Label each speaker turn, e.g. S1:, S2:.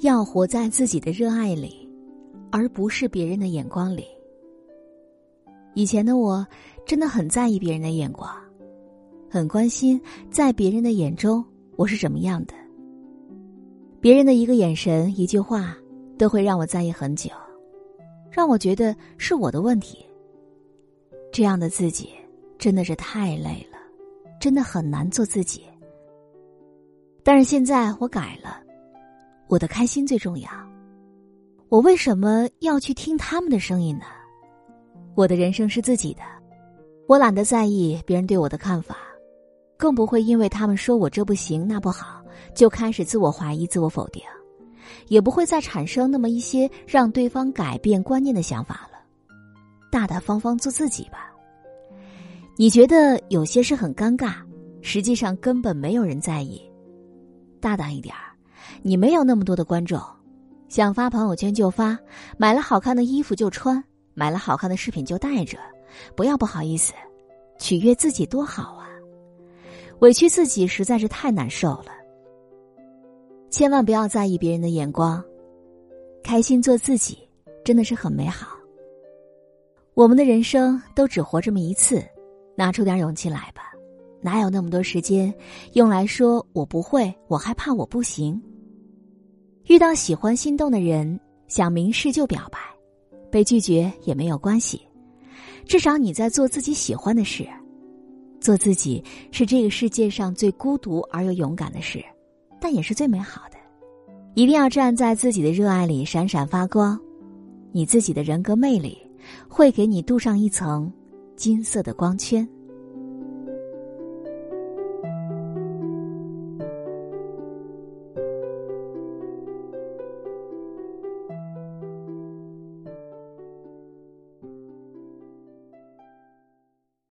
S1: 要活在自己的热爱里，而不是别人的眼光里。以前的我真的很在意别人的眼光，很关心在别人的眼中我是怎么样的。别人的一个眼神、一句话，都会让我在意很久，让我觉得是我的问题。这样的自己真的是太累了，真的很难做自己。但是现在我改了，我的开心最重要。我为什么要去听他们的声音呢？我的人生是自己的，我懒得在意别人对我的看法，更不会因为他们说我这不行那不好，就开始自我怀疑、自我否定，也不会再产生那么一些让对方改变观念的想法了。大大方方做自己吧。你觉得有些事很尴尬，实际上根本没有人在意。大胆一点儿，你没有那么多的观众，想发朋友圈就发，买了好看的衣服就穿。买了好看的饰品就带着，不要不好意思，取悦自己多好啊！委屈自己实在是太难受了。千万不要在意别人的眼光，开心做自己真的是很美好。我们的人生都只活这么一次，拿出点勇气来吧，哪有那么多时间用来说我不会，我害怕我不行。遇到喜欢心动的人，想明示就表白。被拒绝也没有关系，至少你在做自己喜欢的事。做自己是这个世界上最孤独而又勇敢的事，但也是最美好的。一定要站在自己的热爱里闪闪发光，你自己的人格魅力会给你镀上一层金色的光圈。